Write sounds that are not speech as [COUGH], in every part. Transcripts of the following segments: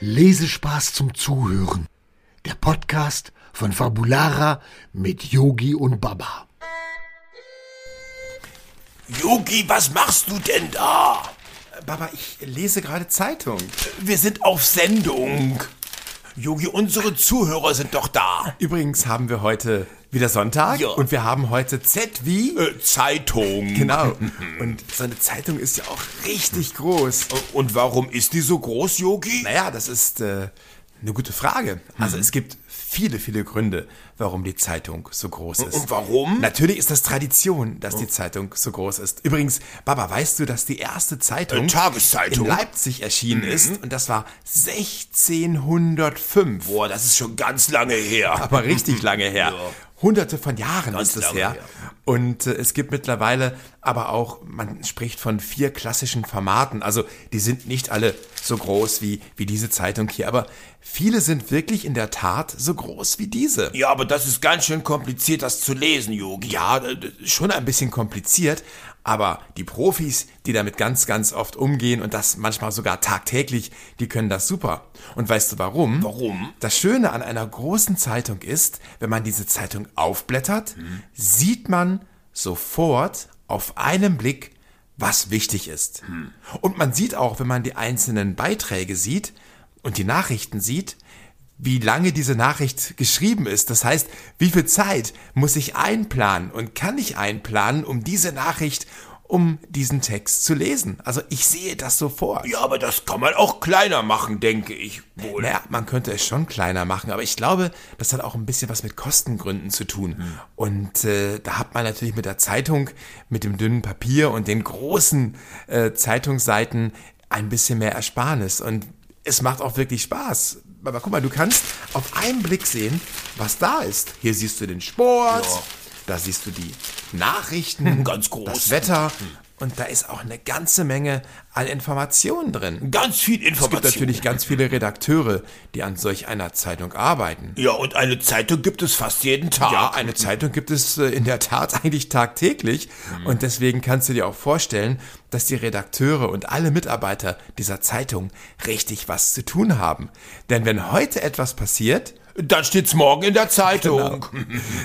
Lesespaß zum Zuhören. Der Podcast von Fabulara mit Yogi und Baba. Yogi, was machst du denn da? Baba, ich lese gerade Zeitung. Wir sind auf Sendung. Yogi, unsere Zuhörer sind doch da. Übrigens haben wir heute wieder Sonntag Ja. und wir haben heute Z wie Äh, Zeitung. Genau. [LAUGHS] Und so eine Zeitung ist ja auch richtig groß. Und warum ist die so groß, Yogi? Naja, das ist äh, eine gute Frage. Also es gibt viele, viele Gründe, warum die Zeitung so groß ist. Und warum? Natürlich ist das Tradition, dass die Zeitung so groß ist. Übrigens, Baba, weißt du, dass die erste Zeitung Äh, Tageszeitung? in Leipzig erschienen ist? Und das war 1605. Boah, das ist schon ganz lange her. aber richtig [LAUGHS] lange her. Hunderte von Jahren Ganz ist es her. her. Und äh, es gibt mittlerweile aber auch, man spricht von vier klassischen Formaten. Also die sind nicht alle so groß wie, wie diese Zeitung hier, aber viele sind wirklich in der Tat so groß wie diese. Ja, aber das ist ganz schön kompliziert, das zu lesen, Yogi. Ja, schon ein bisschen kompliziert, aber die Profis, die damit ganz, ganz oft umgehen und das manchmal sogar tagtäglich, die können das super. Und weißt du warum? Warum? Das Schöne an einer großen Zeitung ist, wenn man diese Zeitung aufblättert, sieht man sofort auf einen Blick, was wichtig ist. Und man sieht auch, wenn man die einzelnen Beiträge sieht und die Nachrichten sieht, wie lange diese Nachricht geschrieben ist. Das heißt, wie viel Zeit muss ich einplanen und kann ich einplanen, um diese Nachricht, um diesen Text zu lesen. Also ich sehe das sofort. Ja, aber das kann man auch kleiner machen, denke ich wohl. Naja, man könnte es schon kleiner machen, aber ich glaube, das hat auch ein bisschen was mit Kostengründen zu tun. Und äh, da hat man natürlich mit der Zeitung, mit dem dünnen Papier und den großen äh, Zeitungsseiten ein bisschen mehr Ersparnis. Und es macht auch wirklich Spaß. Aber guck mal, du kannst auf einen Blick sehen, was da ist. Hier siehst du den Sport, Ja. da siehst du die Nachrichten, [LAUGHS] Ganz groß. das Wetter. Und da ist auch eine ganze Menge an Informationen drin. Ganz viel Es gibt Information. natürlich ganz viele Redakteure, die an solch einer Zeitung arbeiten. Ja, und eine Zeitung gibt es fast jeden Tag. Ja, eine Zeitung gibt es äh, in der Tat [LAUGHS] eigentlich tagtäglich. Mhm. Und deswegen kannst du dir auch vorstellen, dass die Redakteure und alle Mitarbeiter dieser Zeitung richtig was zu tun haben. Denn wenn heute etwas passiert, Dann steht's morgen in der Zeitung.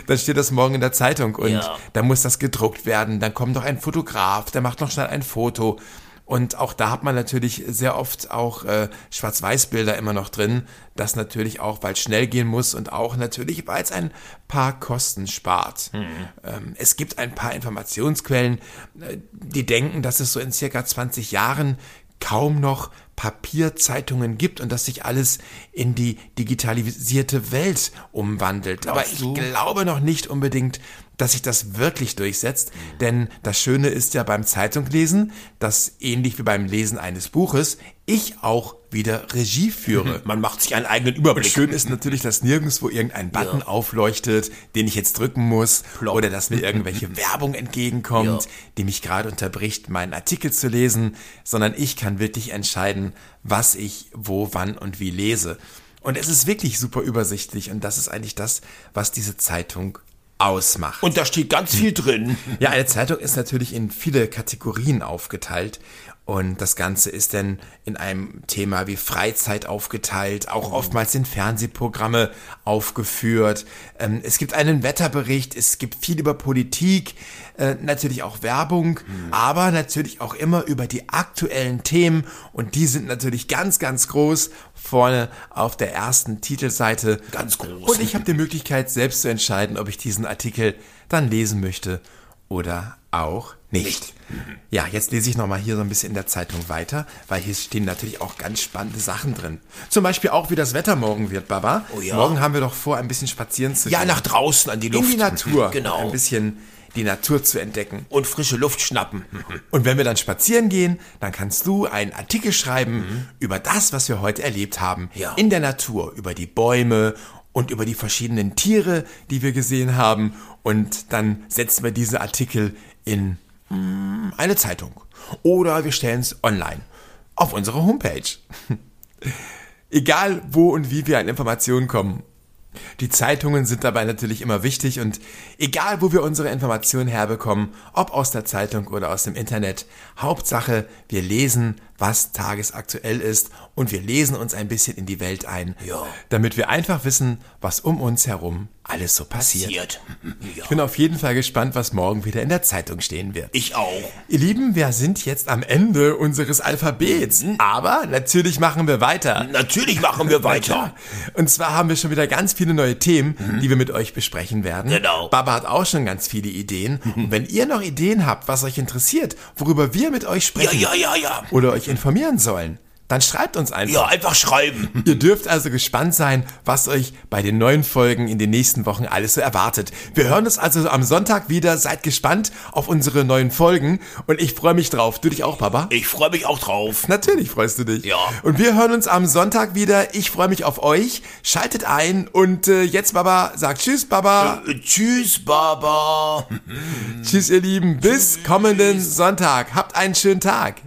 dann steht das morgen in der Zeitung und Ja. dann muss das gedruckt werden. Dann kommt noch ein Fotograf, der macht noch schnell ein Foto. Und auch da hat man natürlich sehr oft auch äh, Schwarz-Weiß-Bilder immer noch drin. Das natürlich auch, weil es schnell gehen muss und auch natürlich, weil es ein paar Kosten spart. Ähm, es gibt ein paar Informationsquellen, äh, die denken, dass es so in circa 20 Jahren kaum noch Papierzeitungen gibt und dass sich alles in die digitalisierte Welt umwandelt. Aber ich du? glaube noch nicht unbedingt, dass sich das wirklich durchsetzt, denn das Schöne ist ja beim Zeitunglesen, dass ähnlich wie beim Lesen eines Buches ich auch wieder Regie führe. Man macht sich einen eigenen Und Überblick. schön ist natürlich, dass nirgendwo irgendein Button aufleuchtet, den ich jetzt drücken muss, oder dass mir irgendwelche [LAUGHS] Werbung entgegenkommt, Ja. die mich gerade unterbricht, meinen Artikel zu lesen, sondern ich kann wirklich entscheiden, was ich wo, wann und wie lese. Und es ist wirklich super übersichtlich und das ist eigentlich das, was diese Zeitung ausmacht. Und da steht ganz viel drin. Ja, eine Zeitung ist natürlich in viele Kategorien aufgeteilt. Und das Ganze ist dann in einem Thema wie Freizeit aufgeteilt. Auch oftmals sind Fernsehprogramme aufgeführt. Ähm, es gibt einen Wetterbericht. Es gibt viel über Politik. Äh, natürlich auch Werbung. Aber natürlich auch immer über die aktuellen Themen. Und die sind natürlich ganz, ganz groß. Vorne auf der ersten Titelseite. Ganz groß. Und ich habe die Möglichkeit, selbst zu entscheiden, ob ich diesen Artikel dann lesen möchte oder auch nicht. Ja, jetzt lese ich nochmal hier so ein bisschen in der Zeitung weiter, weil hier stehen natürlich auch ganz spannende Sachen drin. Zum Beispiel auch, wie das Wetter morgen wird, Baba. Oh ja. Morgen haben wir doch vor, ein bisschen spazieren zu Ja, gehen. nach draußen an die Luft. in die Natur. Genau. Ein bisschen die Natur zu entdecken. Und frische Luft schnappen. [LAUGHS] Und wenn wir dann spazieren gehen, dann kannst du einen Artikel schreiben über das, was wir heute erlebt haben. Ja. In der Natur, über die Bäume und über die verschiedenen Tiere, die wir gesehen haben. Und dann setzen wir diese Artikel in eine Zeitung. Oder wir stellen es online auf unsere Homepage. [LAUGHS] Egal wo und wie wir an Informationen kommen. Die Zeitungen sind dabei natürlich immer wichtig und egal wo wir unsere Informationen herbekommen, ob aus der Zeitung oder aus dem Internet, Hauptsache wir lesen, was tagesaktuell ist und wir lesen uns ein bisschen in die Welt ein, damit wir einfach wissen, was um uns herum alles so passiert. Passiert. Ja. [LAUGHS] Ich bin auf jeden Fall gespannt, was morgen wieder in der Zeitung stehen wird. Ich auch. Ihr Lieben, wir sind jetzt am Ende unseres Alphabets, Mhm. aber natürlich machen wir weiter. Natürlich machen wir [LAUGHS] weiter. Und zwar haben wir schon wieder ganz viele neue Themen, die wir mit euch besprechen werden. Mhm. Genau. Baba hat auch schon ganz viele Ideen. [LAUGHS] Und wenn ihr noch Ideen habt, was euch interessiert, worüber wir mit euch Ja, sprechen ja, ja, ja. oder euch informieren sollen, dann schreibt uns einfach. Ja, einfach schreiben. [LAUGHS] Ihr dürft also gespannt sein, was euch bei den neuen Folgen in den nächsten Wochen alles so erwartet. Wir hören uns also am Sonntag wieder. Seid gespannt auf unsere neuen Folgen und ich freue mich drauf. Du dich auch, Papa? Ich freue mich auch drauf. Natürlich freust du dich. Ja. Und wir hören uns am Sonntag wieder. Ich freue mich auf euch. Schaltet ein und äh, jetzt, Baba, sagt Tschüss, Baba. Äh, Tschüss, Baba. [LAUGHS] Tschüss, ihr Lieben. Bis kommenden Sonntag. Habt einen schönen Tag.